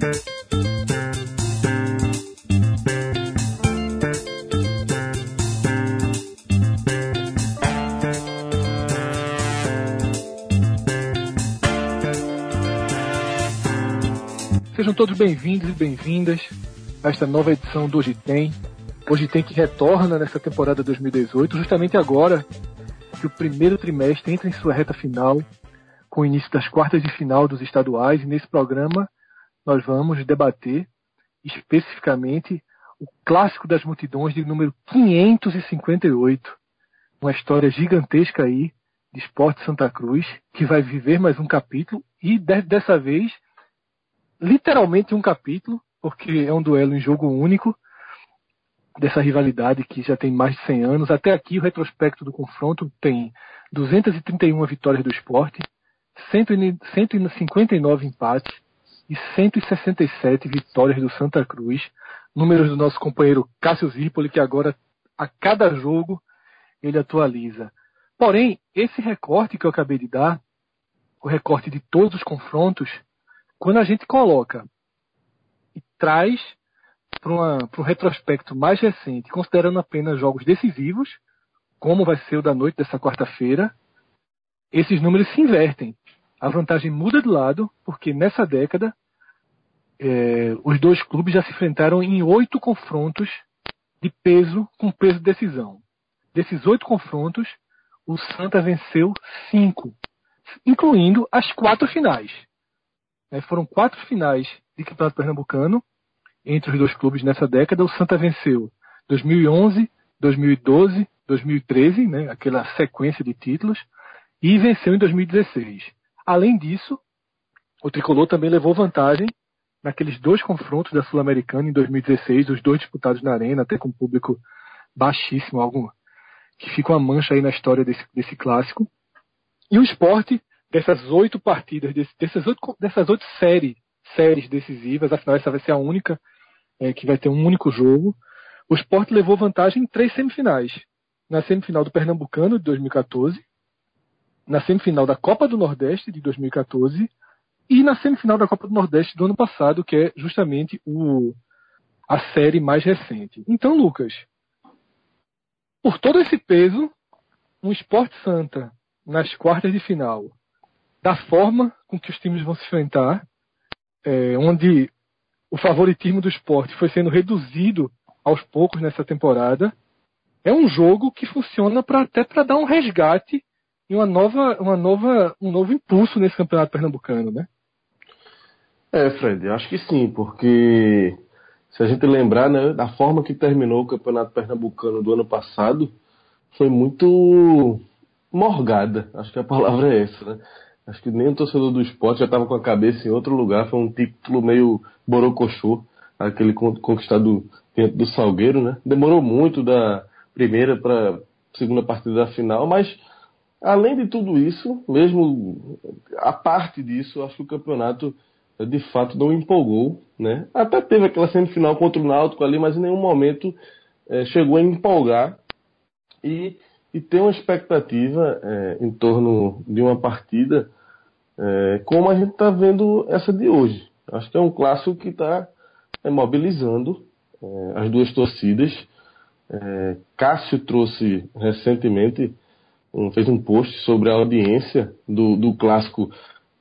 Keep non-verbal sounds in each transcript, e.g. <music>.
Sejam todos bem-vindos e bem-vindas a esta nova edição do Hoje Tem. Hoje Tem que retorna nessa temporada 2018, justamente agora que o primeiro trimestre entra em sua reta final, com o início das quartas de final dos estaduais, e nesse programa nós vamos debater especificamente o clássico das multidões de número 558, uma história gigantesca aí de Esporte Santa Cruz, que vai viver mais um capítulo e dessa vez literalmente um capítulo, porque é um duelo em jogo único dessa rivalidade que já tem mais de 100 anos. Até aqui, o retrospecto do confronto tem 231 vitórias do esporte, 159 empates e 167 vitórias do Santa Cruz. Números do nosso companheiro Cássio Zirpoli, que agora, a cada jogo, ele atualiza. Porém, esse recorte que eu acabei de dar, o recorte de todos os confrontos, quando a gente coloca e traz para um retrospecto mais recente, considerando apenas jogos decisivos, como vai ser o da noite dessa quarta-feira, esses números se invertem. A vantagem muda de lado, porque nessa década é, os dois clubes já se enfrentaram em oito confrontos de peso com peso de decisão. Desses oito confrontos, o Santa venceu cinco, incluindo as quatro finais. É, foram quatro finais de Campeonato Pernambucano entre os dois clubes nessa década. O Santa venceu 2011, 2012, 2013, né, aquela sequência de títulos, e venceu em 2016. Além disso, o tricolor também levou vantagem naqueles dois confrontos da Sul-Americana em 2016, os dois disputados na Arena, até com público baixíssimo, algo que fica uma mancha aí na história desse, desse clássico. E o esporte dessas oito partidas, dessas oito, dessas oito séries, séries decisivas, afinal essa vai ser a única é, que vai ter um único jogo, o Sport levou vantagem em três semifinais. Na semifinal do Pernambucano de 2014, na semifinal da Copa do Nordeste de 2014 e na semifinal da Copa do Nordeste do ano passado, que é justamente o, a série mais recente. Então, Lucas, por todo esse peso, um Sport Santa nas quartas de final da forma com que os times vão se enfrentar, é, onde o favoritismo do esporte foi sendo reduzido aos poucos nessa temporada, é um jogo que funciona para até para dar um resgate e uma nova, uma nova, um novo impulso nesse campeonato pernambucano, né? É, Fred, acho que sim, porque se a gente lembrar, né, da forma que terminou o campeonato pernambucano do ano passado, foi muito morgada, acho que a palavra é essa, né? Acho que nem o torcedor do esporte já estava com a cabeça em outro lugar. Foi um título meio borocochô, aquele conquistado dentro do Salgueiro, né? Demorou muito da primeira para segunda partida da final, mas além de tudo isso, mesmo a parte disso, acho que o campeonato de fato não empolgou, né? Até teve aquela semifinal contra o Náutico ali, mas em nenhum momento é, chegou a empolgar e, e ter uma expectativa é, em torno de uma partida é, como a gente está vendo essa de hoje. Acho que é um clássico que está mobilizando é, as duas torcidas. É, Cássio trouxe recentemente, um, fez um post sobre a audiência do, do clássico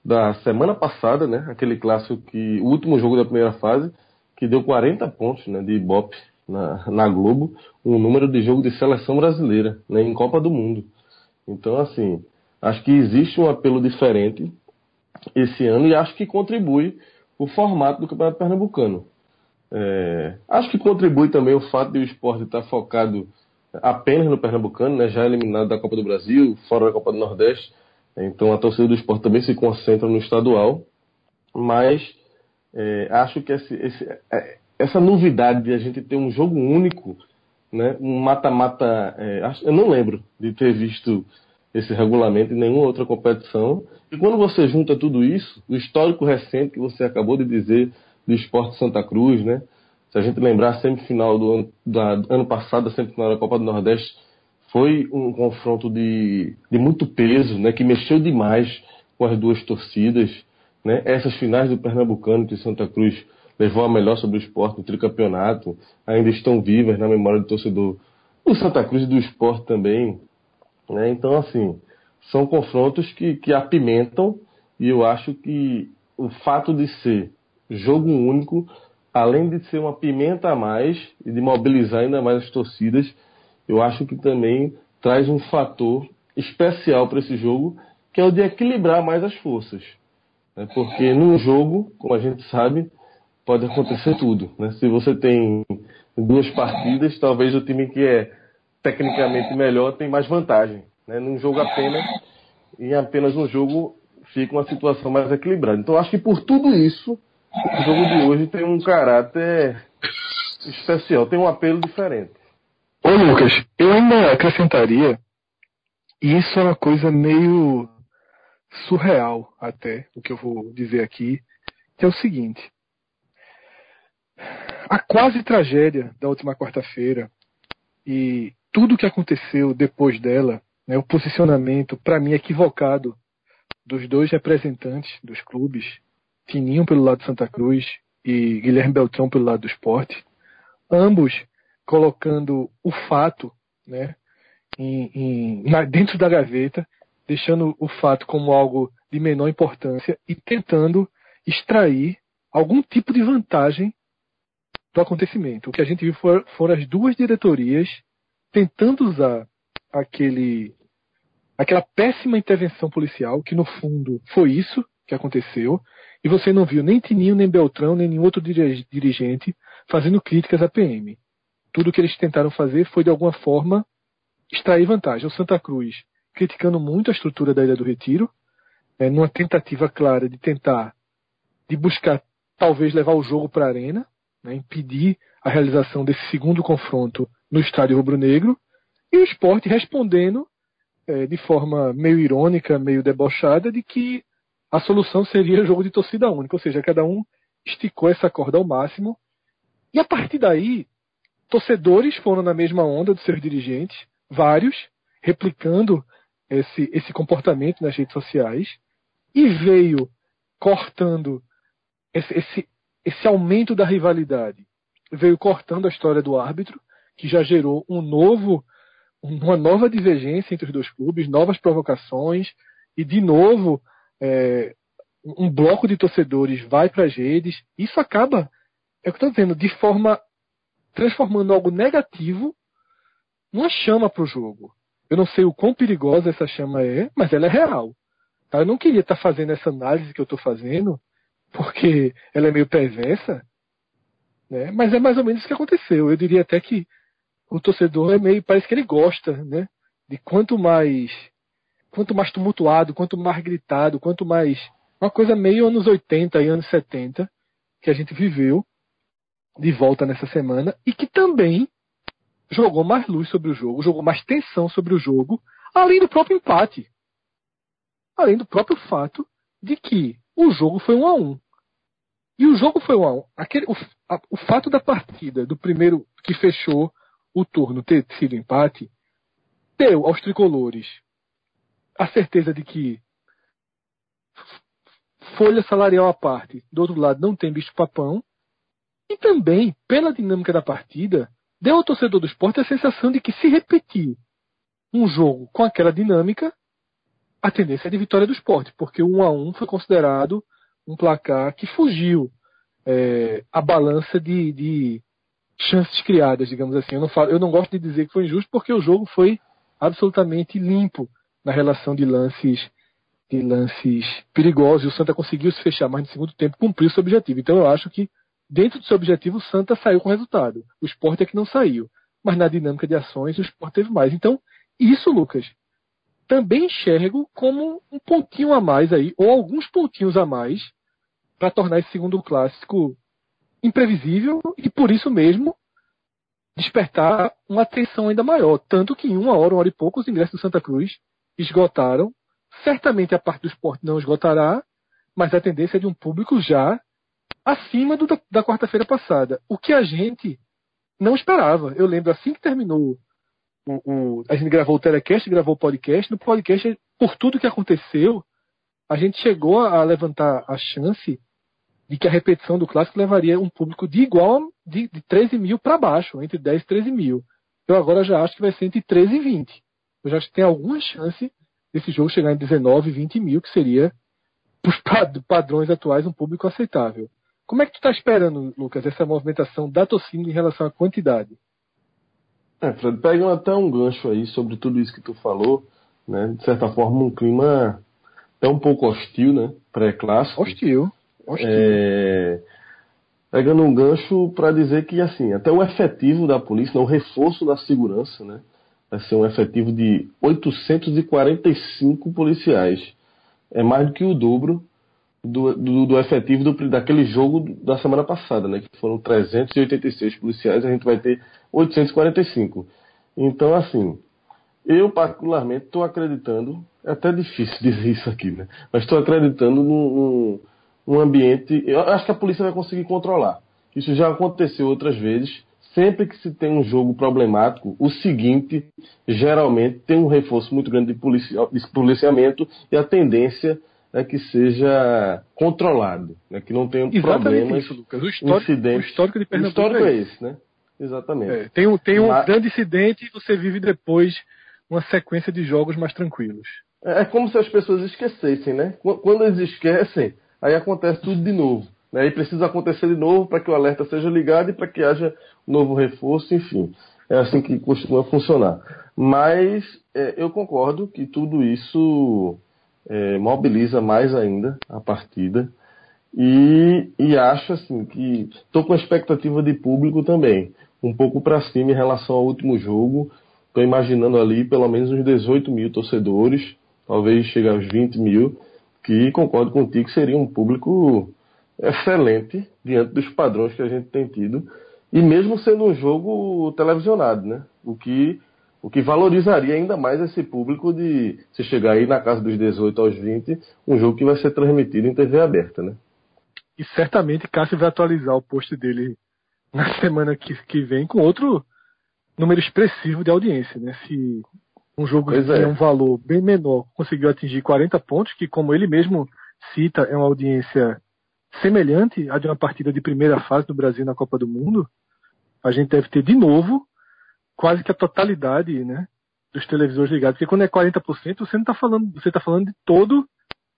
da semana passada, né? Aquele clássico que o último jogo da primeira fase que deu 40 pontos, né, de Ibope na, na Globo, um número de jogo de seleção brasileira, né, em Copa do Mundo. Então, assim, acho que existe um apelo diferente esse ano e acho que contribui o formato do Campeonato Pernambucano. É, acho que contribui também o fato de o esporte estar focado apenas no Pernambucano, né, já eliminado da Copa do Brasil, fora da Copa do Nordeste. Então a torcida do esporte também se concentra no estadual. Mas é, acho que esse, esse, é, essa novidade de a gente ter um jogo único, né, um mata-mata. É, eu não lembro de ter visto esse regulamento em nenhuma outra competição. E quando você junta tudo isso, o histórico recente que você acabou de dizer do esporte Santa Cruz, né? Se a gente lembrar a semifinal do ano, da, ano passado, a semifinal da Copa do Nordeste, foi um confronto de, de muito peso, né? Que mexeu demais com as duas torcidas, né? Essas finais do Pernambucano que Santa Cruz levou a melhor sobre o esporte no tricampeonato, ainda estão vivas na memória do torcedor do Santa Cruz e do esporte também. Né? Então, assim, são confrontos que, que apimentam e eu acho que o fato de ser jogo único, além de ser uma pimenta a mais e de mobilizar ainda mais as torcidas, eu acho que também traz um fator especial para esse jogo, que é o de equilibrar mais as forças. Né? Porque num jogo, como a gente sabe, pode acontecer tudo. Né? Se você tem duas partidas, talvez o time que é tecnicamente melhor tem mais vantagem. Né? Num jogo apenas, em apenas um jogo, fica uma situação mais equilibrada. Então acho que por tudo isso, o jogo de hoje tem um caráter especial, tem um apelo diferente. Ô Lucas, eu ainda acrescentaria, e isso é uma coisa meio surreal até, o que eu vou dizer aqui, que é o seguinte. A quase tragédia da última quarta-feira e tudo o que aconteceu depois dela, né, o posicionamento, para mim, equivocado dos dois representantes dos clubes, Tininho pelo lado de Santa Cruz e Guilherme Beltrão pelo lado do esporte, ambos colocando o fato né, em, em, na, dentro da gaveta deixando o fato como algo de menor importância e tentando extrair algum tipo de vantagem do acontecimento. O que a gente viu foram, foram as duas diretorias tentando usar aquele aquela péssima intervenção policial, que no fundo foi isso que aconteceu, e você não viu nem Tininho, nem Beltrão, nem nenhum outro dirigente fazendo críticas à PM. Tudo que eles tentaram fazer foi, de alguma forma, extrair vantagem. O Santa Cruz criticando muito a estrutura da Ilha do Retiro, é, numa tentativa clara de tentar, de buscar talvez levar o jogo para a arena, né, impedir a realização desse segundo confronto no estádio rubro-negro, e o esporte respondendo é, de forma meio irônica, meio debochada, de que a solução seria jogo de torcida única, ou seja, cada um esticou essa corda ao máximo, e a partir daí, torcedores foram na mesma onda dos seus dirigentes, vários, replicando esse, esse comportamento nas redes sociais e veio cortando esse, esse, esse aumento da rivalidade, veio cortando a história do árbitro, que já gerou um novo, uma nova divergência entre os dois clubes, novas provocações, e de novo é, um bloco de torcedores vai para as redes. Isso acaba, é o que estou dizendo, de forma transformando algo negativo numa chama para o jogo. Eu não sei o quão perigosa essa chama é, mas ela é real. Tá? Eu não queria estar tá fazendo essa análise que eu estou fazendo, porque ela é meio perversa, né? mas é mais ou menos isso que aconteceu. Eu diria até que o torcedor é meio, parece que ele gosta, né? De quanto mais, quanto mais tumultuado, quanto mais gritado, quanto mais. Uma coisa meio anos 80 e anos 70 que a gente viveu de volta nessa semana e que também jogou mais luz sobre o jogo, jogou mais tensão sobre o jogo, além do próprio empate. Além do próprio fato de que o jogo foi um a um. E o jogo foi um a um. Aquele, o, a, o fato da partida, do primeiro que fechou o turno ter sido empate, deu aos tricolores a certeza de que folha salarial à parte, do outro lado não tem bicho papão, e também, pela dinâmica da partida, deu ao torcedor do esporte a sensação de que se repetir um jogo com aquela dinâmica, a tendência é de vitória do esporte, porque o 1 a 1 foi considerado um placar que fugiu é, a balança de, de, chances criadas, digamos assim. Eu não, falo, eu não gosto de dizer que foi injusto, porque o jogo foi absolutamente limpo na relação de lances de lances perigosos. O Santa conseguiu se fechar mais no segundo tempo, cumpriu seu objetivo. Então eu acho que Dentro do seu objetivo, o Santa saiu com resultado. O esporte é que não saiu. Mas na dinâmica de ações, o esporte teve mais. Então, isso, Lucas, também enxergo como um pontinho a mais aí, ou alguns pontinhos a mais, para tornar esse segundo clássico imprevisível e, por isso mesmo, despertar uma atenção ainda maior. Tanto que em uma hora, uma hora e pouco, os ingressos do Santa Cruz esgotaram. Certamente a parte do esporte não esgotará, mas a tendência é de um público já acima do, da, quarta-feira passada. O que a gente não esperava. Eu lembro assim que terminou o, o, a gente gravou o telecast, gravou o podcast. No podcast, por tudo que aconteceu, a gente chegou a levantar a chance de que a repetição do clássico levaria um público de igual de, de 13 mil para baixo, entre 10 e 13 mil. Eu agora já acho que vai ser entre 13 e 20. Eu já acho que tem alguma chance desse jogo chegar em 19, 20 mil, que seria, <laughs> para os padrões atuais, um público aceitável. Como é que tu está esperando, Lucas, essa movimentação da torcida em relação à quantidade? É, Fred, pegando até um gancho aí sobre tudo isso que tu falou, né? De certa forma, um clima até um pouco hostil, né? Pré-clássico. Hostil. hostil. É... Pegando um gancho para dizer que, assim, até o efetivo da polícia, né, o reforço da segurança, né? Vai ser um efetivo de 845 policiais. É mais do que o dobro do, do, do efetivo do, daquele jogo da semana passada, né? Que foram 386 policiais, a gente vai ter 845. Então, assim, eu particularmente estou acreditando, é até difícil <laughs> dizer isso aqui, né? Mas estou acreditando num, num, ambiente. Eu acho que a polícia vai conseguir controlar. Isso já aconteceu outras vezes. Sempre que se tem um jogo problemático, o seguinte geralmente tem um reforço muito grande de, de policiamento e a tendência é que seja controlado, né? que não tenha Exatamente problemas, isso, Lucas. O histórico, incidentes. O histórico de Pernambuco o histórico é, é esse, né? Exatamente. É, tem um, tem um Mas... grande incidente e você vive depois uma sequência de jogos mais tranquilos. É, é como se as pessoas esquecessem, né? Quando eles esquecem, aí acontece tudo de novo. Né? E precisa acontecer de novo para que o alerta seja ligado e para que haja um novo reforço, enfim. É assim que costuma funcionar. Mas é, eu concordo que tudo isso é, mobiliza mais ainda a partida. E, e acho assim que estou com expectativa de público também, um pouco para cima em relação ao último jogo. Estou imaginando ali pelo menos uns 18 mil torcedores, talvez chegue aos 20 mil, que concordo contigo que seria um público excelente diante dos padrões que a gente tem tido, e mesmo sendo um jogo televisionado, né? O que, o que valorizaria ainda mais esse público de se chegar aí na casa dos 18 aos 20, um jogo que vai ser transmitido em TV aberta, né? E certamente Cássio vai atualizar o post dele na <laughs> semana que, que vem com outro número expressivo de audiência, né? Se um jogo pois que é. um valor bem menor conseguiu atingir 40 pontos, que como ele mesmo cita, é uma audiência semelhante à de uma partida de primeira fase do Brasil na Copa do Mundo, a gente deve ter de novo quase que a totalidade, né, dos televisores ligados. Porque quando é 40%, você não está falando, você está falando de todo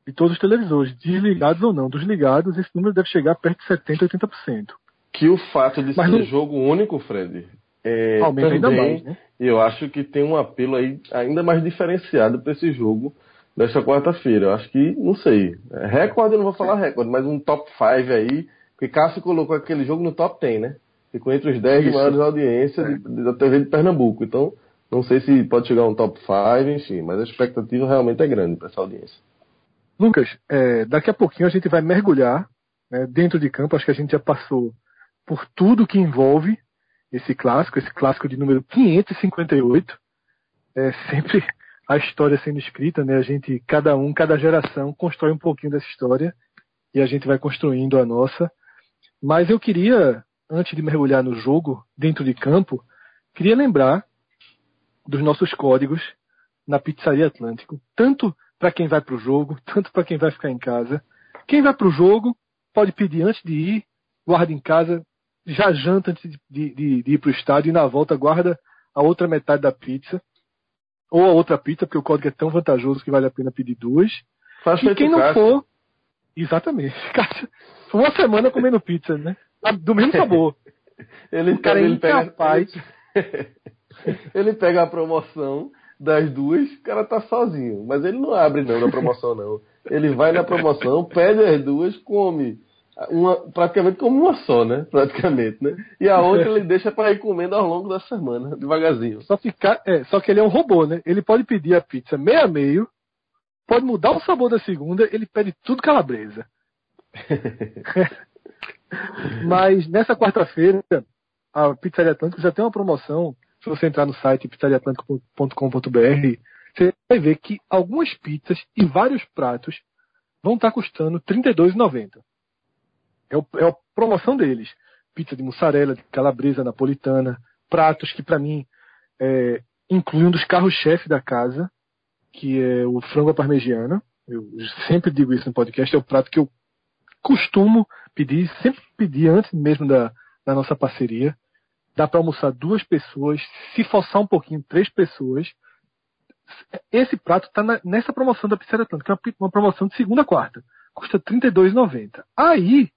de todos os televisores, desligados ou não. Dos ligados, esse número deve chegar perto de 70%, 80%. Que o fato de Mas ser no... jogo único, Fred, é, Aumenta também, ainda mais, né? eu acho que tem um apelo aí ainda mais diferenciado para esse jogo desta quarta-feira. Eu acho que, não sei, é recorde eu não vou falar recorde, mas um top 5 aí, porque Cássio colocou aquele jogo no top 10, né? Ficou entre os 10 maiores audiências é. da TV de Pernambuco. Então, não sei se pode chegar a um top 5, enfim, mas a expectativa realmente é grande para essa audiência. Lucas, é, daqui a pouquinho a gente vai mergulhar né, dentro de campo. Acho que a gente já passou por tudo que envolve esse clássico, esse clássico de número 558. É sempre a história sendo escrita, né? A gente, cada um, cada geração constrói um pouquinho dessa história e a gente vai construindo a nossa. Mas eu queria, antes de mergulhar no jogo, dentro de campo, queria lembrar dos nossos códigos na Pizzaria Atlântico, tanto para quem vai para o jogo, <laughs> tanto para quem vai ficar em casa. Quem vai para o jogo pode pedir antes de ir, guarda em casa, já janta antes de, de, de ir para o estádio e na volta guarda a outra metade da pizza. Ou a outra pizza, porque o código é tão vantajoso que vale a pena pedir duas. Faz e quem não for. Exatamente. <laughs> Foi uma semana comendo pizza, né? Do mesmo sabor. ele, o cara é ele incapaz. Pega, <laughs> ele pega a promoção das duas, o cara tá sozinho. Mas ele não abre não na promoção, não. Ele vai na promoção, pede as duas, come uma, praticamente como uma só, né? Praticamente, né? E a outra ele deixa para ir comendo ao longo da semana, devagarzinho. Só, ficar, é, só que ele é um robô, né? Ele pode pedir a pizza meio a meio, pode mudar o sabor da segunda, ele pede tudo calabresa. <laughs> Mas nessa quarta-feira, a Pizzaria Atlântico já tem uma promoção. Se você entrar no site pizzariatlântico.com.br, você vai ver que algumas pizzas e vários pratos vão estar custando R$ 32,90. É, o, é a promoção deles. Pizza de mussarela, de calabresa, napolitana, pratos que para mim é, incluem um dos carros-chefe da casa, que é o frango à parmegiana. eu sempre digo isso no podcast, é o prato que eu costumo pedir, sempre pedir antes mesmo da, da nossa parceria. Dá para almoçar duas pessoas, se forçar um pouquinho, três pessoas. Esse prato está nessa promoção da Pizzaria Atlântica, é uma promoção de segunda a quarta. Custa R$ 32,90. Aí,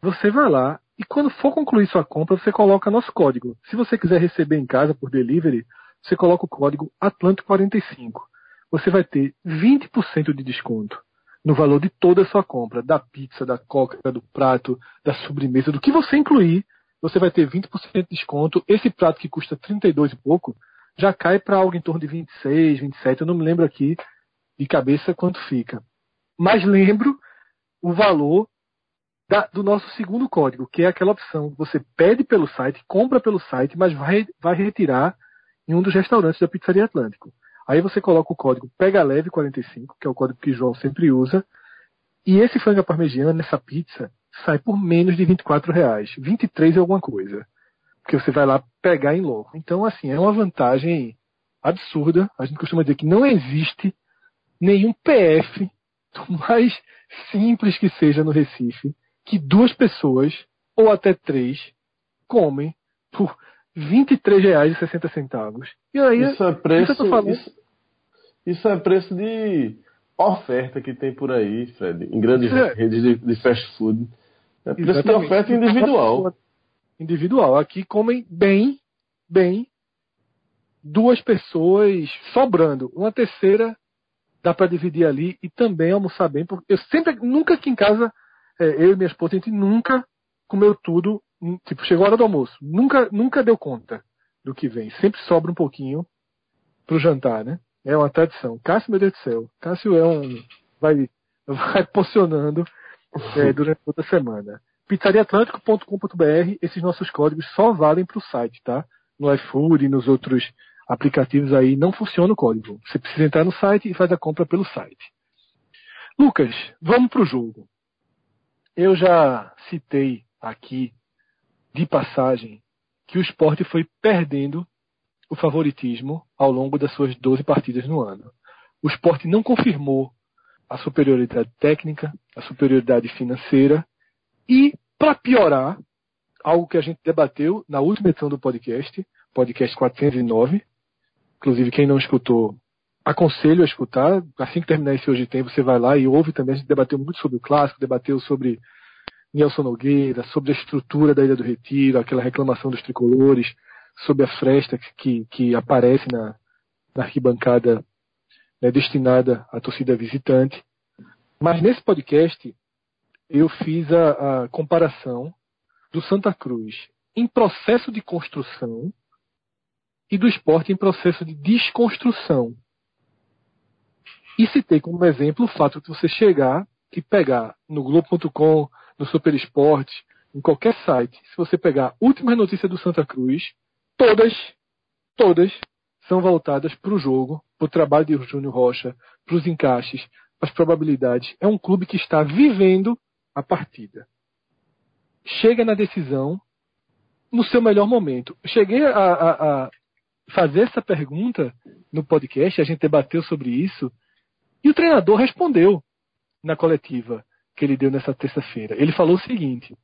você vai lá e quando for concluir sua compra, você coloca nosso código. Se você quiser receber em casa por delivery, você coloca o código Atlântico45. Você vai ter 20% de desconto no valor de toda a sua compra, da pizza, da coca, do prato, da sobremesa, do que você incluir, você vai ter 20% de desconto. Esse prato que custa 32 e pouco, já cai para algo em torno de 26, 27, eu não me lembro aqui de cabeça quanto fica. Mas lembro o valor da, do nosso segundo código, que é aquela opção. Você pede pelo site, compra pelo site, mas vai, vai retirar em um dos restaurantes da Pizzaria Atlântico. Aí você coloca o código PEGALEVE45, que é o código que o João sempre usa, e esse frango parmegiana nessa pizza sai por menos de 24 reais. 23 é alguma coisa. Porque você vai lá pegar em loco. Então, assim, é uma vantagem absurda. A gente costuma dizer que não existe nenhum PF, mais simples que seja no Recife, que duas pessoas, ou até três, comem por 23,60. E aí, isso é preço, isso, isso, é preço de oferta que tem por aí, Fred, em grandes é. redes de, de, fast food. É preço Exatamente. de oferta individual. Individual. Aqui comem bem, bem, duas pessoas sobrando. Uma terceira dá para dividir ali e também almoçar bem. Porque eu sempre, nunca aqui em casa, é, eu e minha esposa, a gente nunca comeu tudo tipo, chegou a hora do almoço. Nunca, nunca deu conta do que vem. Sempre sobra um pouquinho pro jantar, né? É uma tradição. Cássio, meu Deus do céu. Cássio é um. Vai, vai posicionando é, <laughs> durante toda a semana. pizzariaatlântico.com.br, esses nossos códigos só valem para o site, tá? No iFood e nos outros aplicativos aí não funciona o código. Você precisa entrar no site e faz a compra pelo site. Lucas, vamos para o jogo. Eu já citei aqui de passagem que o esporte foi perdendo o favoritismo ao longo das suas 12 partidas no ano. O esporte não confirmou a superioridade técnica, a superioridade financeira e, para piorar, algo que a gente debateu na última edição do podcast, podcast 409. Inclusive, quem não escutou, aconselho a escutar. Assim que terminar esse Hoje Tem, você vai lá e ouve também. A gente debateu muito sobre o clássico, debateu sobre Nelson Nogueira, sobre a estrutura da Ilha do Retiro, aquela reclamação dos tricolores, sobre a fresta que, que aparece na, na arquibancada né, destinada à torcida visitante. Mas nesse podcast eu fiz a, a comparação do Santa Cruz em processo de construção e do esporte em processo de desconstrução. E citei como exemplo o fato de você chegar e pegar no Globo.com, no Super Esporte, em qualquer site, se você pegar últimas notícias do Santa Cruz, todas, todas são voltadas para o jogo, para o trabalho de Júnior Rocha, para os encaixes, para as probabilidades. É um clube que está vivendo a partida. Chega na decisão no seu melhor momento. Cheguei a, a, a fazer essa pergunta no podcast, a gente debateu sobre isso, e o treinador respondeu na coletiva que ele deu nessa terça-feira. Ele falou o seguinte: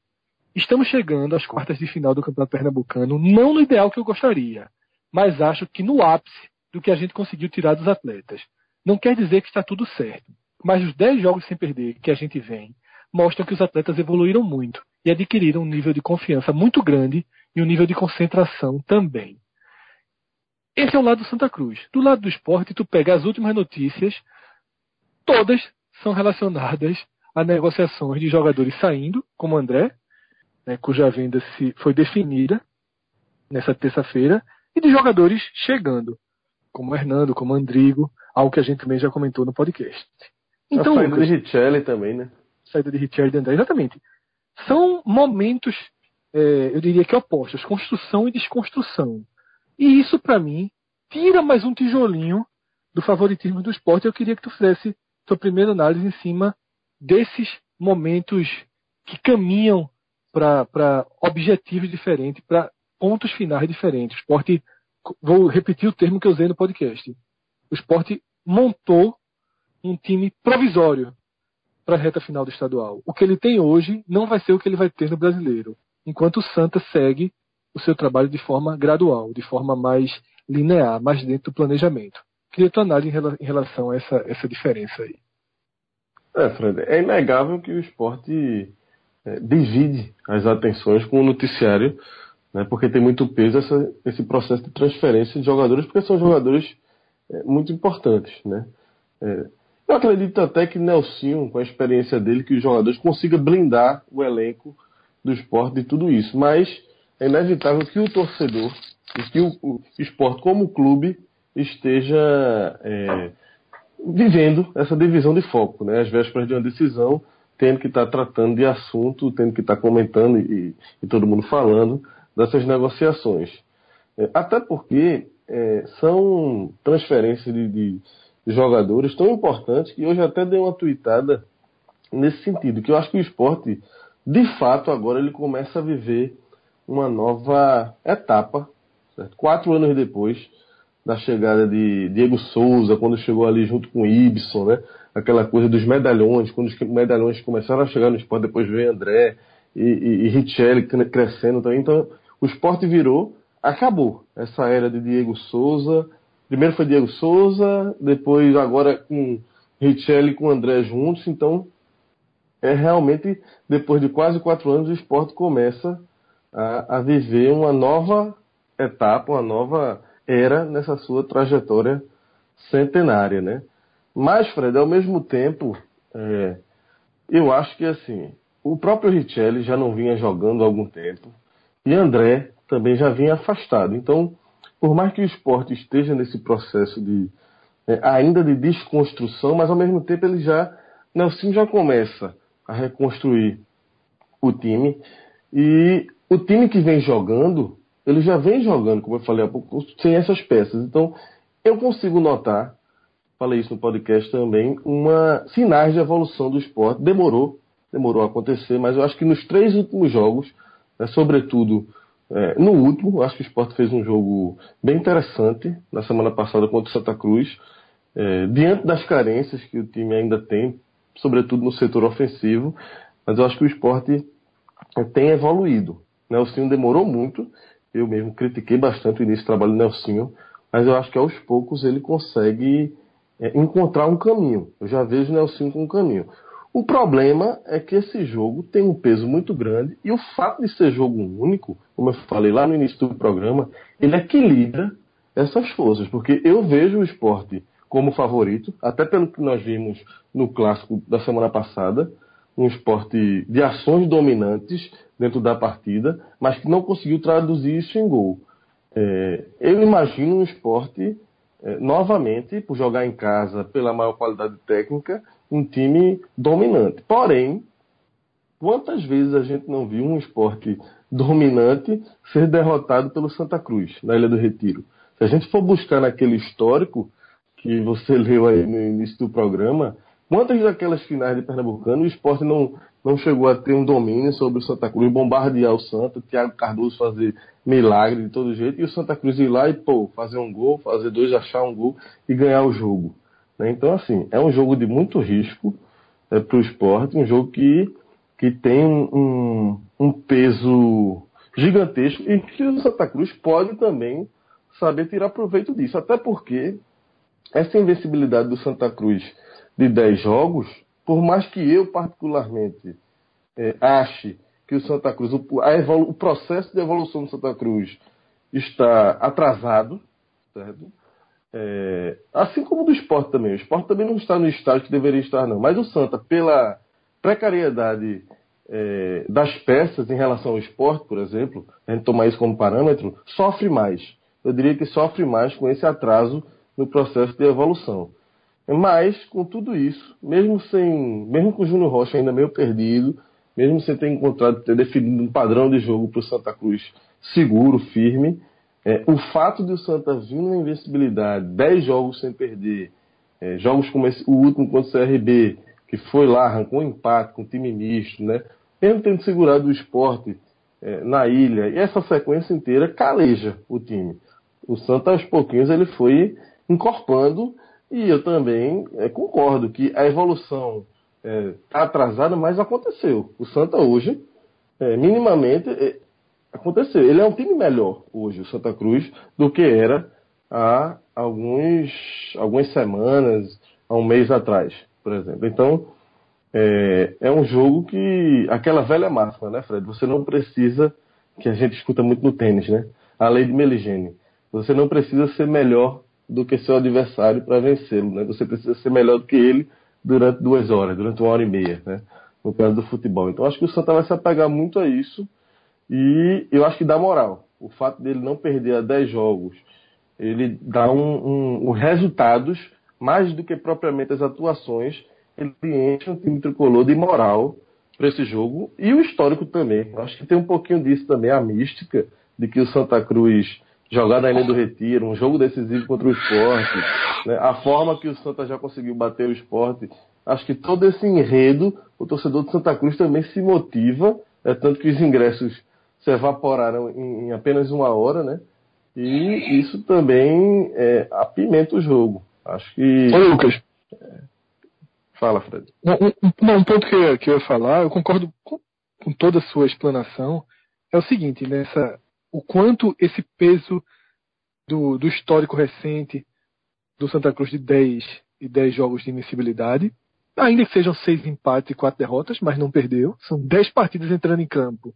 Estamos chegando às quartas de final do Campeonato Pernambucano, não no ideal que eu gostaria, mas acho que no ápice do que a gente conseguiu tirar dos atletas. Não quer dizer que está tudo certo, mas os 10 jogos sem perder que a gente vem mostram que os atletas evoluíram muito e adquiriram um nível de confiança muito grande e um nível de concentração também. Esse é o lado do Santa Cruz. Do lado do esporte, tu pega as últimas notícias, todas são relacionadas a negociações de jogadores saindo, como André, né, cuja venda se foi definida nessa terça-feira, e de jogadores chegando, como Hernando, como Andrigo, algo que a gente também já comentou no podcast. Então, a saída Lucas, de Richelli também, né? Saída de Richelli e de André, exatamente. São momentos, é, eu diria que opostos, construção e desconstrução. E isso, para mim, tira mais um tijolinho do favoritismo do esporte. Eu queria que tu fizesse tua primeira análise em cima desses momentos que caminham para objetivos diferentes, para pontos finais diferentes. O esporte, vou repetir o termo que eu usei no podcast. O esporte montou um time provisório para a reta final do estadual. O que ele tem hoje não vai ser o que ele vai ter no brasileiro, enquanto o Santa segue o seu trabalho de forma gradual, de forma mais linear, mais dentro do planejamento. Queria tua análise em relação a essa, essa diferença aí. É, Fred, é inegável que o esporte é, divide as atenções com o noticiário, né, porque tem muito peso essa, esse processo de transferência de jogadores, porque são jogadores é, muito importantes. Né? É, eu acredito até que Nelson, com a experiência dele, que os jogadores consiga blindar o elenco do esporte de tudo isso. Mas é inevitável que o torcedor e que o, o esporte como clube esteja é, vivendo essa divisão de foco, né? Às vésperas de uma decisão, tendo que estar tratando de assunto, tendo que estar comentando e, e todo mundo falando dessas negociações. É, até porque é, são transferências de, de, jogadores tão importantes que hoje até dei uma tweetada nesse sentido, que eu acho que o esporte, de fato, agora ele começa a viver uma nova etapa, certo? quatro anos depois da chegada de Diego Souza, quando chegou ali junto com Ibson, né? aquela coisa dos medalhões, quando os medalhões começaram a chegar no esporte, depois veio André e, e, e Richelli crescendo também, então o esporte virou, acabou essa era de Diego Souza, Primeiro foi Diego Souza, depois agora com Richelli e com André juntos. Então, é realmente, depois de quase quatro anos, o esporte começa a, a viver uma nova etapa, uma nova era nessa sua trajetória centenária, né? Mas, Fred, ao mesmo tempo, é, eu acho que assim, o próprio Richelli já não vinha jogando há algum tempo e André também já vinha afastado. Então, por mais que o esporte esteja nesse processo de é, ainda de desconstrução, mas ao mesmo tempo ele já Nelson já começa a reconstruir o time e o time que vem jogando, ele já vem jogando, como eu falei há pouco, sem essas peças. Então, eu consigo notar, falei isso no podcast também, uma sinais de evolução do esporte. Demorou, demorou a acontecer, mas eu acho que nos três últimos jogos, né, sobretudo é, no último, acho que o Sport fez um jogo bem interessante na semana passada contra o Santa Cruz, é, diante das carências que o time ainda tem, sobretudo no setor ofensivo, mas eu acho que o esporte é, tem evoluído. Nelsinho demorou muito, eu mesmo critiquei bastante o início do trabalho do Nelsinho, mas eu acho que aos poucos ele consegue é, encontrar um caminho. Eu já vejo o Nelsinho com um caminho. O problema é que esse jogo tem um peso muito grande e o fato de ser jogo único, como eu falei lá no início do programa, ele equilibra essas forças, porque eu vejo o esporte como favorito, até pelo que nós vimos no clássico da semana passada, um esporte de ações dominantes dentro da partida, mas que não conseguiu traduzir isso em gol. É, eu imagino um esporte, é, novamente, por jogar em casa, pela maior qualidade técnica, um time dominante. Porém, quantas vezes a gente não viu um esporte dominante ser derrotado pelo Santa Cruz, na Ilha do Retiro? Se a gente for buscar naquele histórico que você leu aí no início do programa, quantas daquelas finais de Pernambucano o esporte não, não chegou a ter um domínio sobre o Santa Cruz, bombardear o Santa, o Thiago Cardoso fazer milagre de todo jeito, e o Santa Cruz ir lá e, pô, fazer um gol, fazer dois, achar um gol e ganhar o jogo. Né? Então, assim, é um jogo de muito risco é, para o esporte, um jogo que, que tem um, um peso gigantesco e que o Santa Cruz pode também saber tirar proveito disso. Até porque essa invencibilidade do Santa Cruz de 10 jogos, por mais que eu particularmente é, ache que o Santa Cruz, o, evolu- o processo de evolução do Santa Cruz está atrasado, certo? É, assim como do esporte também. O esporte também não está no estágio que deveria estar, não. Mas o Santa, pela precariedade é, das peças em relação ao esporte, por exemplo, a gente tomar isso como parâmetro, sofre mais. Eu diria que sofre mais com esse atraso no processo de evolução. Mas, com tudo isso, mesmo sem, mesmo com o Júnior Rocha ainda meio perdido, mesmo sem ter encontrado, ter definido um padrão de jogo para o Santa Cruz seguro, firme, é, o fato de o Santa vir na invencibilidade, 10 jogos sem perder, é, jogos como esse, o último contra o CRB, que foi lá, arrancou um empate com o time misto, né? mesmo tendo segurado o esporte é, na ilha, e essa sequência inteira caleja o time. O Santa, aos pouquinhos, ele foi encorpando E eu também é, concordo que a evolução é, tá atrasada, mas aconteceu. O Santa hoje, é, minimamente, é, aconteceu. Ele é um time melhor hoje, o Santa Cruz, do que era há alguns, algumas semanas, há um mês atrás, por exemplo. Então, é, é um jogo que. aquela velha máxima, né, Fred? Você não precisa, que a gente escuta muito no tênis, né? A lei de Meligene. Você não precisa ser melhor do que seu adversário para vencê-lo, né? Você precisa ser melhor do que ele durante duas horas, durante uma hora e meia, né? No caso do futebol. Então acho que o Santa vai se apegar muito a isso e eu acho que dá moral. O fato dele não perder a 10 jogos, ele dá um, um, um resultados mais do que propriamente as atuações ele enche um time tricolor de moral para esse jogo e o histórico também. Acho que tem um pouquinho disso também, a mística de que o Santa Cruz jogar na Ilha do Retiro, um jogo decisivo contra o esporte, né? a forma que o Santa já conseguiu bater o esporte. Acho que todo esse enredo, o torcedor de Santa Cruz também se motiva, é tanto que os ingressos se evaporaram em, em apenas uma hora, né? E isso também é, apimenta o jogo. Acho que. Lucas. É, Fala, Fred. Um, um, um ponto que eu, que eu, ia falar, eu concordo com, com, toda a sua explanação, é o seguinte, nessa, o quanto esse peso do, do histórico recente do Santa Cruz de 10 e 10 jogos de invencibilidade, ainda que sejam seis empates e quatro derrotas, mas não perdeu. São 10 partidas entrando em campo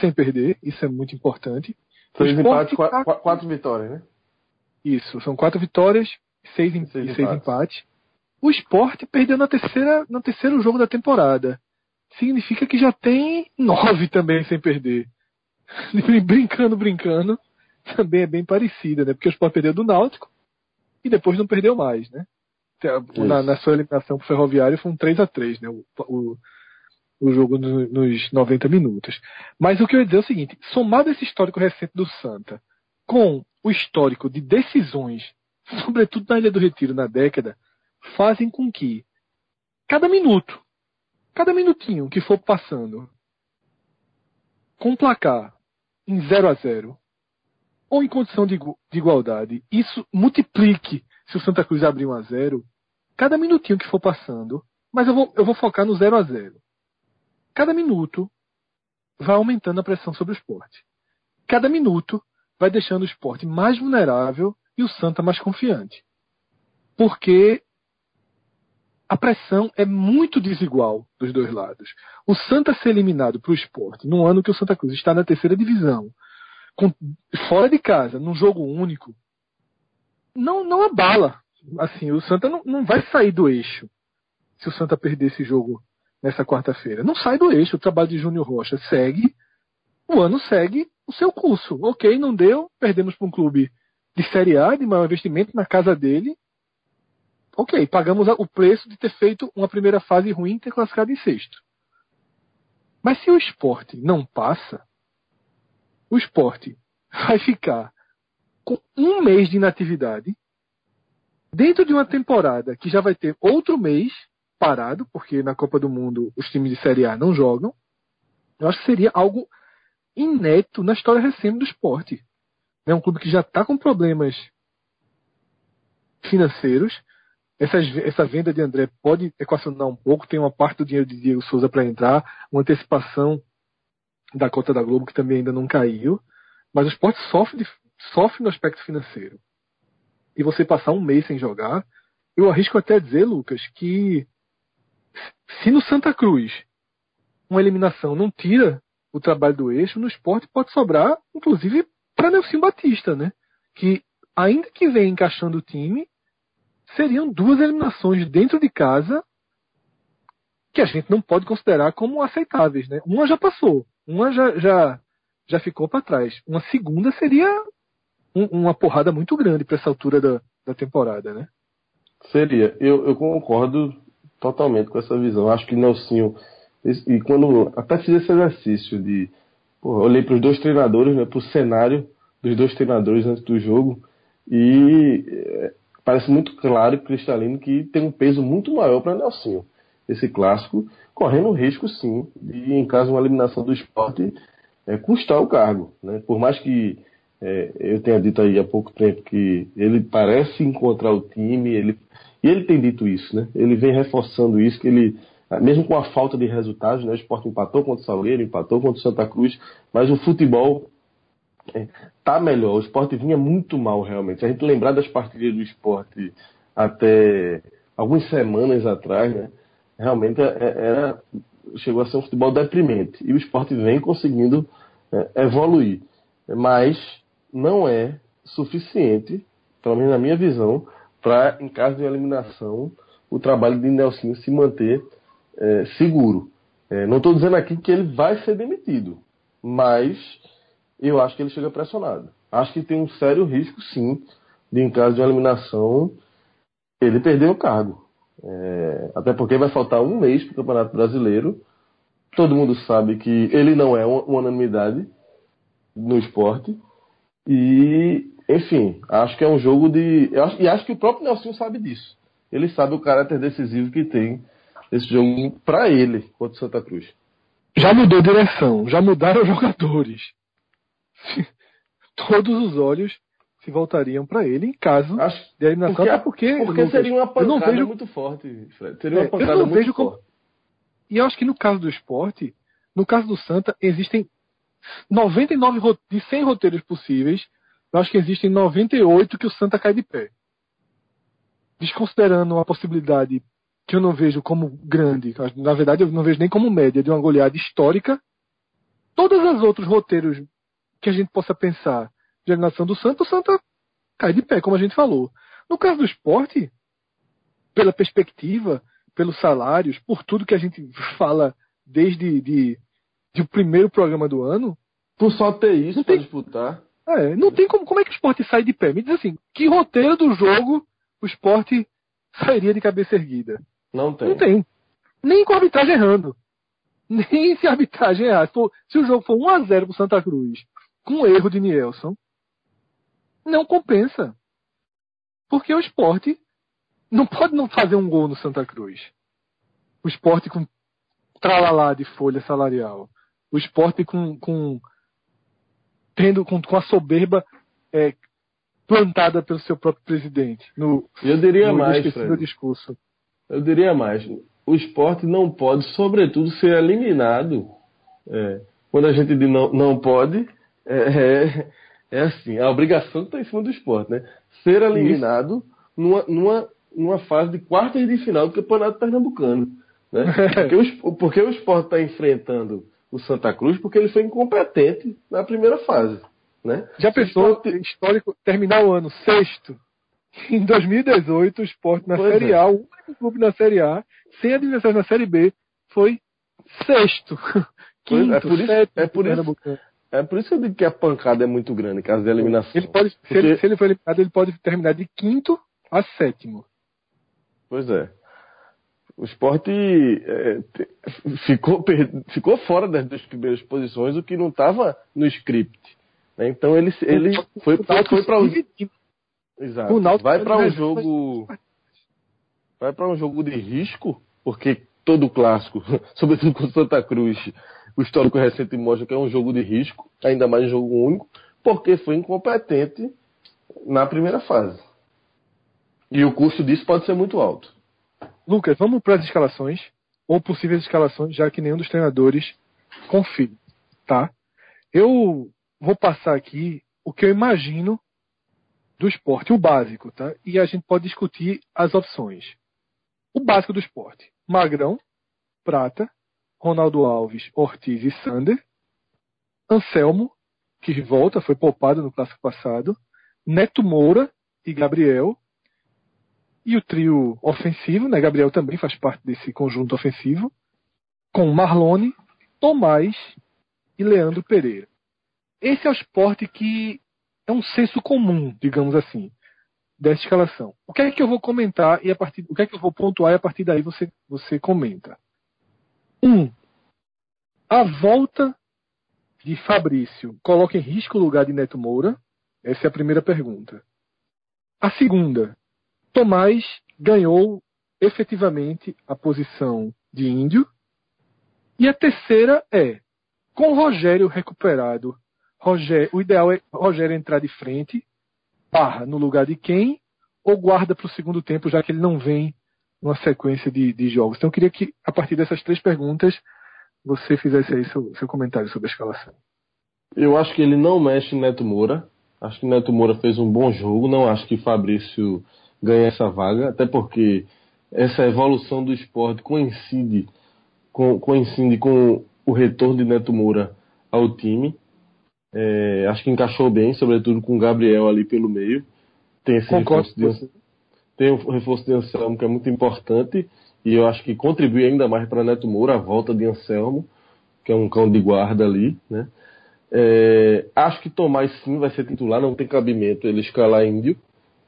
sem perder, isso é muito importante. Seis empates, e quatro, quatro, vitórias, né? Isso, são quatro vitórias seis, seis, e seis empates. empates. O esporte perdeu na terceira, no terceiro jogo da temporada. Significa que já tem nove também sem perder. <laughs> brincando, brincando, também é bem parecida, né? Porque o esporte perdeu do Náutico e depois não perdeu mais, né? Na, na, sua eliminação pro Ferroviário foi um 3 a 3 né? O, o, o jogo no, nos 90 minutos. Mas o que eu ia dizer é o seguinte: somado esse histórico recente do Santa com o histórico de decisões, <laughs> sobretudo na Ilha do Retiro na década, fazem com que cada minuto, cada minutinho que for passando, com placar em 0 a 0 ou em condição de, de, igualdade, isso multiplique se o Santa Cruz abrir 1 a 0 cada minutinho que for passando, mas eu vou, eu vou focar no 0 a 0 Cada minuto vai aumentando a pressão sobre o esporte. Cada minuto vai deixando o esporte mais vulnerável e o Santa mais confiante. Porque a pressão é muito desigual dos dois lados. O Santa ser eliminado para o esporte, num ano que o Santa Cruz está na terceira divisão, com, fora de casa, num jogo único, não, não abala. Assim, o Santa não, não vai sair do eixo se o Santa perder esse jogo nessa quarta-feira. Não sai do eixo. O trabalho de Júnior Rocha segue, o ano segue o seu curso. Ok, não deu, perdemos para um clube de Série A, de maior investimento na casa dele, ok, pagamos o preço de ter feito uma primeira fase ruim e ter classificado em sexto. Mas se o esporte não passa, o esporte <laughs> vai ficar com um mês de inatividade dentro de uma temporada que já vai ter outro mês parado, porque na Copa do Mundo os times de Série A não jogam. Eu acho que seria algo inédito na história recente do esporte. É um clube que já está com problemas financeiros, essa, essa venda de André pode equacionar um pouco, tem uma parte do dinheiro de Diego Souza para entrar, uma antecipação da cota da Globo que também ainda não caiu, mas o esporte sofre, de, sofre no aspecto financeiro. E você passar um mês sem jogar, eu arrisco até dizer, Lucas, que se no Santa Cruz uma eliminação não tira o trabalho do eixo, no esporte pode sobrar, inclusive, para Nelson Batista, né? Que ainda que venha encaixando o time, seriam duas eliminações dentro de casa que a gente não pode considerar como aceitáveis, né? Uma já passou, uma já já, já ficou para trás. Uma segunda seria um, uma porrada muito grande para essa altura da, da temporada, né? Seria. Eu, eu concordo totalmente com essa visão. Acho que Nelsinho e quando até fiz esse exercício de pô, olhei para os dois treinadores, né, para o cenário dos dois treinadores antes do jogo e parece muito claro e cristalino que tem um peso muito maior para Nelsinho. Esse clássico, correndo o risco, sim, de, em caso de uma eliminação do esporte, é, custar o cargo. Né? Por mais que é, eu tenha dito aí há pouco tempo que ele parece encontrar o time, ele, e ele tem dito isso, né? Ele vem reforçando isso, que ele, mesmo com a falta de resultados, né? O Sport empatou contra o Salgueiro, empatou contra o Santa Cruz, mas o futebol tá melhor. O Sport vinha muito mal, realmente. Se a gente lembrar das partidas do Sport até algumas semanas atrás, né? Realmente é, é, era, chegou a ser um futebol deprimente. E o Sport vem conseguindo é, evoluir. Mas não é suficiente, pelo menos na minha visão, para, em caso de eliminação, o trabalho de Nelson se manter é, seguro. É, não estou dizendo aqui que ele vai ser demitido, mas eu acho que ele chega pressionado. Acho que tem um sério risco, sim, de, em caso de eliminação, ele perder o cargo. É, até porque vai faltar um mês para o Campeonato Brasileiro. Todo mundo sabe que ele não é uma unanimidade no esporte. E, enfim, acho que é um jogo de. Acho, e acho que o próprio Nelson sabe disso. Ele sabe o caráter decisivo que tem esse jogo para ele contra o Santa Cruz. Já mudou direção, já mudaram os jogadores. <laughs> Todos os olhos se voltariam para ele em caso acho, de eliminação. Porque, porque, porque Lucas, seria uma pancada vejo, muito forte, Fred. Seria uma pancada eu não muito vejo forte. Como, e eu acho que no caso do esporte, no caso do Santa, existem 99 de 100 roteiros possíveis, eu acho que existem 98 que o Santa cai de pé. Desconsiderando a possibilidade que eu não vejo como grande, na verdade eu não vejo nem como média, de uma goleada histórica, todos os outros roteiros que a gente possa pensar de eliminação do Santa, o Santa cai de pé, como a gente falou. No caso do esporte, pela perspectiva, pelos salários, por tudo que a gente fala desde de, de o primeiro programa do ano. Por só ter isso para disputar. É, não tem como. Como é que o esporte sai de pé? Me diz assim, que roteiro do jogo o esporte sairia de cabeça erguida? Não tem. Não tem. Nem com a arbitragem errando. Nem se a arbitragem errar. Se, o jogo for 1x0 pro Santa Cruz, com um erro de Nielsen, não compensa. Porque o esporte não pode não fazer um gol no Santa Cruz. O esporte com tralalá de folha salarial. O esporte com, com tendo com, com a soberba é, plantada pelo seu próprio presidente. No, eu diria no mais, discurso. Eu diria mais. O esporte não pode, sobretudo, ser eliminado. É, quando a gente diz não, não pode, é, é, é assim, a obrigação está em cima do esporte, né? Ser eliminado numa, numa, numa fase de quartas de final do Campeonato Pernambucano. Né? Porque, o, porque o esporte está enfrentando o Santa Cruz porque ele foi incompetente na primeira fase. Né? Já pensou esporte... histórico terminar o ano sexto? Em 2018, o esporte na pois Série é. A, o único clube na Série A, sem adversários na Série B, foi sexto. <laughs> Quinto, é por isso, sétimo, é por isso, é por isso que eu digo que a pancada é muito grande, caso de eliminação. Ele pode, Porque... se, ele, se ele for eliminado, ele pode terminar de quinto a sétimo. Pois é o esporte é, ficou, ficou fora das duas primeiras posições, o que não estava no script. Né? Então ele, ele foi, foi, para o. Exato. Vai para um jogo. Vai para um jogo de risco, porque todo clássico, <laughs> sobretudo com Santa Cruz, o histórico recente mostra que é um jogo de risco, ainda mais um jogo único, porque foi incompetente na primeira fase. E o custo disso pode ser muito alto. Lucas, vamos para as escalações, ou possíveis escalações, já que nenhum dos treinadores confirma, tá? Eu vou passar aqui o que eu imagino do esporte, o básico, tá? E a gente pode discutir as opções. O básico do esporte: Magrão, Prata, Ronaldo Alves, Ortiz e Sander, Anselmo, que volta, foi poupado no clássico passado, Neto Moura e Gabriel, e o trio ofensivo, né? Gabriel também faz parte desse conjunto ofensivo, com Marlone, Tomás e Leandro Pereira. Esse é o esporte que é um senso comum, digamos assim, dessa escalação. O que é que eu vou comentar e a partir, o que é que eu vou pontuar e a partir daí você, você comenta. Um, a volta de Fabrício coloca em risco o lugar de Neto Moura? Essa é a primeira pergunta. A segunda, Tomás ganhou efetivamente a posição de índio. E a terceira é, com Rogério recuperado Rogério, o ideal é Rogério entrar de frente, barra no lugar de quem, ou guarda para o segundo tempo, já que ele não vem numa sequência de, de, jogos. Então eu queria que, a partir dessas três perguntas, você fizesse aí seu, seu comentário sobre a escalação. Eu acho que ele não mexe em Neto Moura. Acho que Neto Moura fez um bom jogo. Não acho que Fabrício ganha essa vaga, até porque essa evolução do esporte coincide com, coincide com o retorno de Neto Moura ao time. É, acho que encaixou bem, sobretudo com o Gabriel ali pelo meio. Tem esse reforço de, tem o reforço de Anselmo que é muito importante e eu acho que contribui ainda mais para Neto Moura a volta de Anselmo, que é um cão de guarda ali, né? É, acho que Tomás sim vai ser titular, não tem cabimento ele escalar Índio.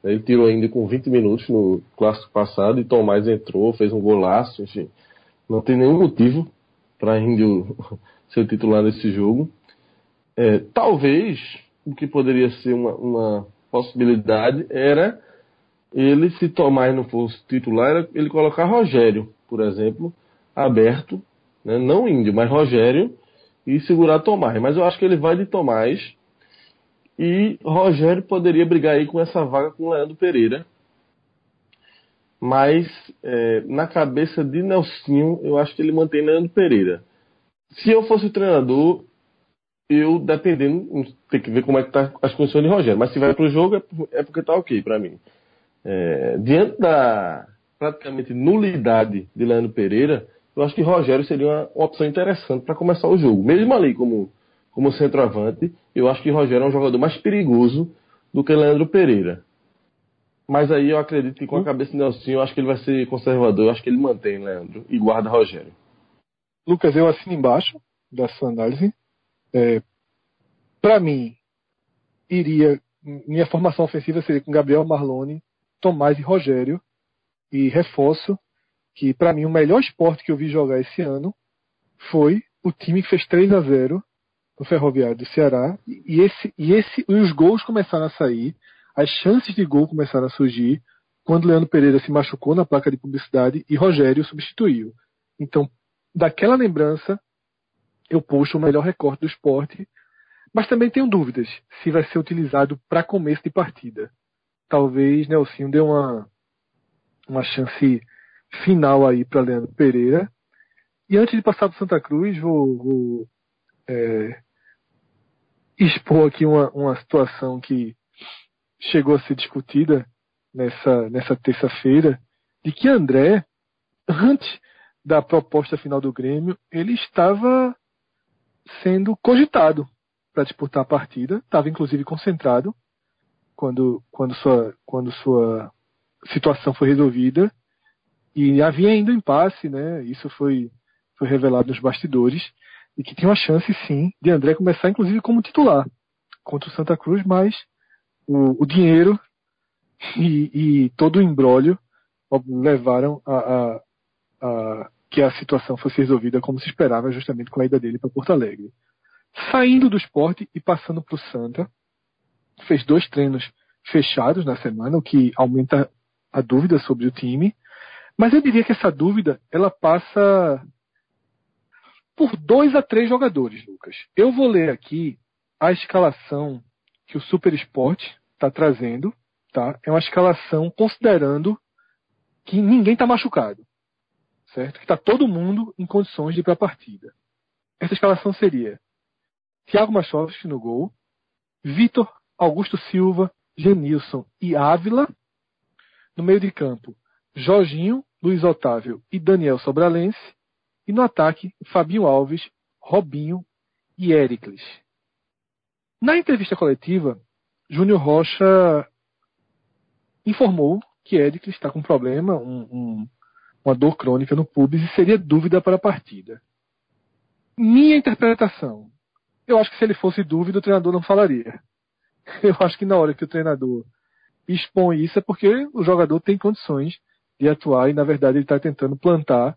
Ele tirou Índio com 20 minutos no clássico passado e Tomás entrou, fez um golaço, enfim. Não tem nenhum motivo para Índio <laughs> ser titular nesse jogo. É, talvez o que poderia ser uma, uma, possibilidade era ele, se Tomás não fosse titular, ele colocar Rogério, por exemplo, aberto, né? não Índio, mas Rogério, e segurar Tomás. Mas eu acho que ele vai de Tomás. E Rogério poderia brigar aí com essa vaga com Leandro Pereira. Mas é, na cabeça de Nelsinho, eu acho que ele mantém Leandro Pereira. Se eu fosse o treinador, eu, dependendo, tem que ver como é que tá as condições de Rogério. Mas se vai pro jogo, é, é porque tá ok para mim. É, diante da praticamente nulidade de Leandro Pereira, eu acho que Rogério seria uma, uma opção interessante para começar o jogo. Mesmo ali como, como centroavante, eu acho que Rogério é um jogador mais perigoso do que Leandro Pereira. Mas aí eu acredito que com a cabeça de Nelson, eu acho que ele vai ser conservador, eu acho que ele mantém Leandro e guarda Rogério. Lucas, eu assino embaixo da sua análise. É, para mim, iria. Minha formação ofensiva seria com Gabriel Marlone, Tomás e Rogério. E reforço que para mim o melhor esporte que eu vi jogar esse ano foi o time que fez 3 a 0 no Ferroviário do Ceará e esse e esse e os gols começaram a sair, as chances de gol começaram a surgir quando Leandro Pereira se machucou na placa de publicidade e Rogério substituiu. Então, daquela lembrança, eu puxo o melhor recorte do esporte, mas também tenho dúvidas se vai ser utilizado para começo de partida. Talvez Nelsinho dê uma, uma chance final aí para Leandro Pereira. E antes de passar para Santa Cruz, vou, vou é, expor aqui uma, uma situação que chegou a ser discutida nessa, nessa terça-feira, de que André, antes da proposta final do Grêmio, ele estava sendo cogitado para disputar a partida, estava inclusive concentrado quando, quando, sua, quando sua situação foi resolvida e havia ainda impasse, né? Isso foi, foi revelado nos bastidores, e que tinha uma chance, sim, de André começar, inclusive, como titular contra o Santa Cruz, mas o, o dinheiro <laughs> e, e, todo o embrólio levaram a, a, a, que a situação fosse resolvida como se esperava, justamente com a ida dele para Porto Alegre. Saindo do esporte e passando para o Santa, fez dois treinos fechados na semana, o que aumenta a dúvida sobre o time. Mas eu diria que essa dúvida ela passa por dois a três jogadores, Lucas. Eu vou ler aqui a escalação que o Super Sport está trazendo, tá? É uma escalação considerando que ninguém está machucado, certo? Que está todo mundo em condições de ir para a partida. Essa escalação seria Thiago Machovski no gol, Vitor, Augusto Silva, Genilson e Ávila. No meio de campo, Jorginho, Luiz Otávio e Daniel Sobralense. E no ataque, Fabinho Alves, Robinho e Éricles. Na entrevista coletiva, Júnior Rocha informou que Éricles está com um problema, um, um, uma dor crônica no pubis e seria dúvida para a partida. Minha interpretação. Eu acho que se ele fosse dúvida, o treinador não falaria. <laughs> Eu acho que na hora que o treinador expõe isso é porque o jogador tem condições de atuar e, na verdade, ele está tentando plantar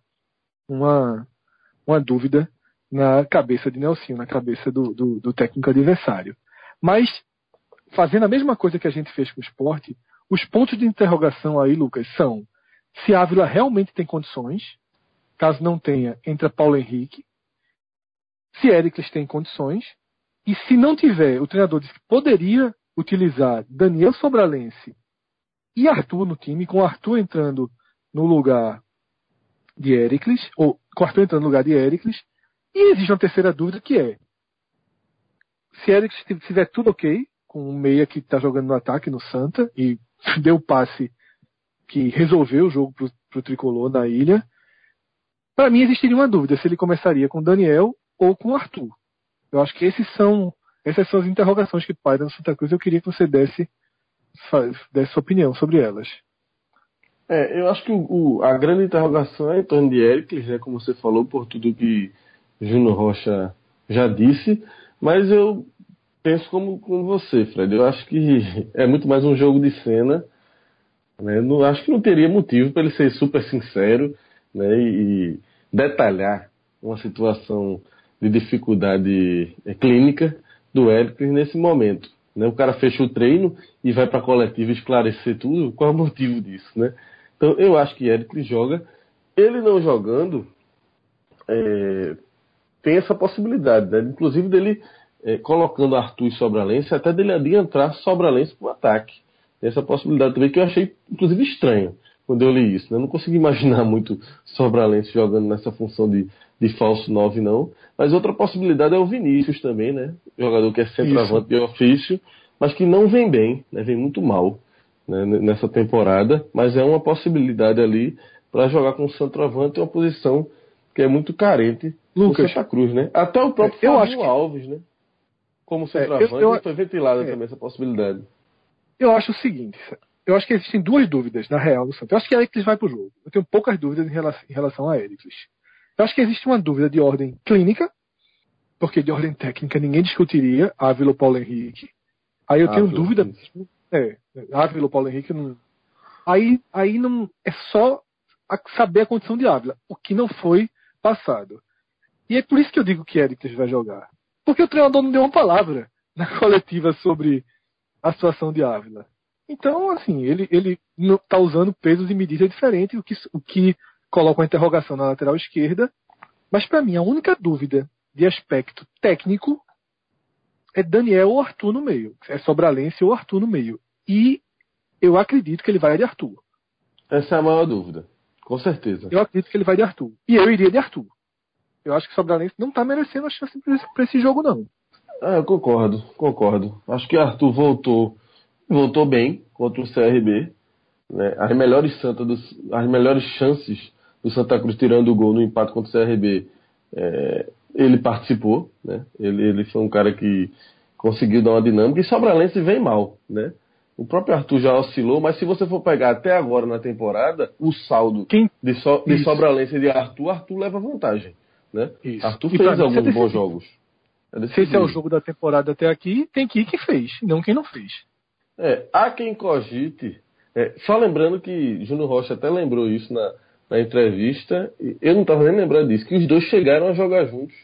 uma, uma dúvida na cabeça de Nelson, na cabeça do, do, do, técnico adversário. Mas, fazendo a mesma coisa que a gente fez com o esporte, os pontos de interrogação aí, Lucas, são se Ávila realmente tem condições, caso não tenha, entra Paulo Henrique, se Éricles tem condições, E se não tiver, o treinador disse que poderia utilizar Daniel Sobralense e Arthur no time, com Arthur entrando no lugar de Ericles, ou com Arthur entrando no lugar de Ericles, e existe uma terceira dúvida que é se Ericles tiver tudo ok, com o meia que está jogando no ataque no Santa e <laughs> deu o passe que resolveu o jogo para o tricolor na ilha, para mim existiria uma dúvida se ele começaria com Daniel ou com Arthur. Eu acho que esses são essas são as interrogações que pairam no Santa Cruz. Eu queria que você desse, desse sua opinião sobre elas. É, eu acho que o, o, a grande interrogação é em torno de Ericles, né, como você falou, por tudo que Júnior Rocha já disse, mas eu penso como, como você, Fred. Eu acho que é muito mais um jogo de cena. Né? Não, acho que não teria motivo para ele ser super sincero né? e detalhar uma situação de dificuldade é, clínica do Hércules nesse momento. Né? O cara fecha o treino e vai para a coletiva esclarecer tudo. Qual é o motivo disso? Né? Então eu acho que Hércules joga. Ele não jogando é, tem essa possibilidade, né? inclusive dele é, colocando Arthur e Sobralense, até dele adiantar Sobralense para o ataque. Tem essa possibilidade também que eu achei, inclusive, estranho quando eu li isso. Né? Eu não consegui <laughs> imaginar muito Sobralense jogando nessa função de, de falso 9, não. Mas outra possibilidade é o Vinícius também, né? Jogador que é centroavante de ofício, mas que não vem bem, né? vem muito mal né? nessa temporada. Mas é uma possibilidade ali para jogar com o centroavante uma posição que é muito carente Lucas, Santa Cruz, né? Até o próprio eu que... Alves, né? como centroavante, é, eu, eu, foi ventilada é, também essa possibilidade. Eu acho o seguinte, eu acho que existem duas dúvidas na real do Santos. Eu acho que Ericles vai para o jogo. Eu tenho poucas dúvidas em relação, em relação a Ericles. Eu acho que existe uma dúvida de ordem clínica, porque de ordem técnica ninguém discutiria Ávila ou Paulo Henrique. Aí eu tenho dúvida. É, Ávila ou Paulo Henrique não. Aí, aí não é só saber a condição de Ávila, o que não foi passado. E é por isso que eu digo que Ericles vai jogar. Porque o treinador não deu uma palavra <laughs> na coletiva sobre a situação de Ávila. Então, assim, ele, ele está usando pesos e medidas diferentes, o que, o que coloca uma interrogação na lateral esquerda. Mas, para mim, a única dúvida de aspecto técnico é Daniel ou Arthur no meio. É Sobralense ou Arthur no meio. E eu acredito que ele vai de Arthur. Essa é a maior dúvida. Com certeza. Eu acredito que ele vai de Arthur. E eu iria de Arthur. Eu acho que o Sobralense não está merecendo a chance para esse jogo, não. É, eu concordo, concordo. Acho que Arthur voltou, voltou bem contra o CRB. Né? As melhores Santa dos, as melhores chances do Santa Cruz tirando o gol no empate contra o CRB, é, ele participou, né? Ele, ele foi um cara que conseguiu dar uma dinâmica e Sobralense vem mal, né? O próprio Arthur já oscilou, mas se você for pegar até agora na temporada, o saldo Quem? de, so, de Sobralense e de Arthur, Arthur leva vantagem. Né? Isso. Arthur e fez alguns bons jogos. É se esse é o jogo da temporada até aqui, tem que ir quem fez, não quem não fez. É, há quem cogite. É, só lembrando que Júnior Rocha até lembrou isso na, na entrevista. Eu não estava nem lembrando disso, que os dois chegaram a jogar juntos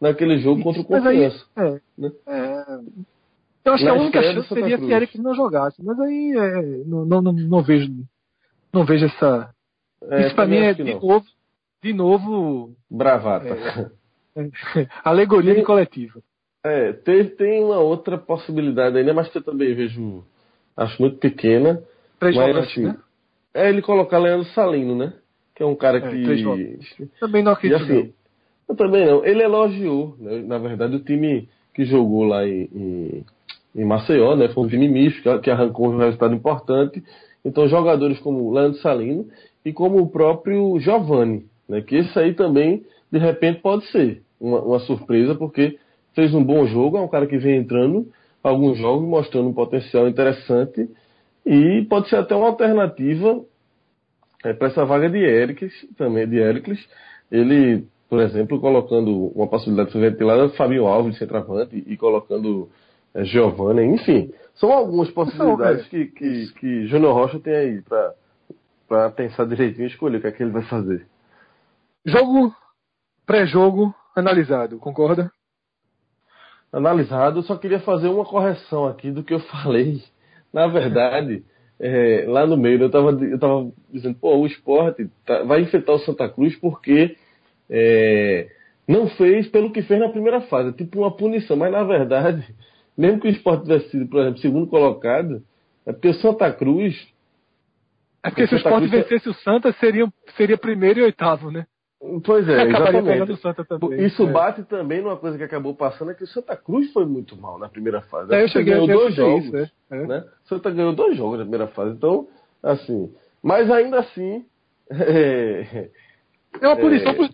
naquele jogo contra o Confiança. Aí, é, né? é, eu acho na que a única chance seria Cruz. que Eric não jogasse, mas aí é, não, não, não, não, vejo não vejo essa. É, isso para mim é de novo de novo. Bravata. É, é, <laughs> alegoria tem, de coletivo. É, tem, tem uma outra possibilidade ainda, mas que eu também vejo. Acho muito pequena. Três mas, assim, né? É ele colocar Leandro Salino, né? Que é um cara é, que. Também não acredito. Assim, eu também não. Ele elogiou, né? na verdade, o time que jogou lá em, em, em Maceió, né? Foi um time misto que arrancou um resultado importante. Então, jogadores como Leandro Salino e como o próprio Giovanni, né? Que esse aí também, de repente, pode ser uma, uma, surpresa, porque fez um bom jogo, é um cara que vem entrando alguns jogos mostrando um potencial interessante e pode ser até uma alternativa é, para essa vaga de Ericles, também de Ericles. Ele, por exemplo, colocando uma possibilidade de ventilada, Fabio Alves de centroavante e colocando é, Giovanni, enfim. São algumas possibilidades que, que, que Júnior Rocha tem aí para pensar direitinho e escolher o que é que ele vai fazer. Jogo pré-jogo analisado, concorda? Analisado, eu só queria fazer uma correção aqui do que eu falei. Na verdade, <laughs> é, lá no meio eu estava eu tava dizendo, pô, o esporte tá, vai enfrentar o Santa Cruz porque é, não fez pelo que fez na primeira fase, tipo uma punição, mas na verdade, <laughs> mesmo que o esporte tivesse sido, por exemplo, segundo colocado, é porque o Santa Cruz. É porque se o esporte Cruz... vencesse o Santa, seria, seria primeiro e oitavo, né? Pois é, <laughs> exatamente. Também. Isso é. bate também numa coisa que acabou passando, é que o Santa Cruz foi muito mal na primeira fase. É, eu cheguei, ganhou dois jogos. Isso, é. é. Né? O Santa ganhou dois jogos na primeira fase. Então, assim. Mas ainda assim. <laughs> É, é uma punição é, por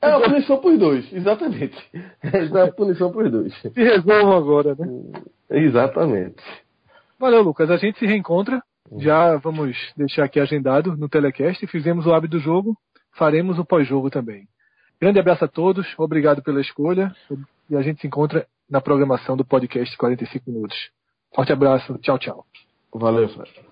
É uma punição por dois, exatamente. <laughs> É uma punição por dois. Se resolvam agora, né? Exatamente. Valeu, Lucas. A gente se reencontra. Já vamos deixar aqui agendado no telecast. Fizemos o hábito do jogo, faremos o pós-jogo também. Grande abraço a todos, obrigado pela escolha e a gente se encontra na programação do podcast 45 Minutos. Forte abraço, tchau, tchau. Valeu, Fred.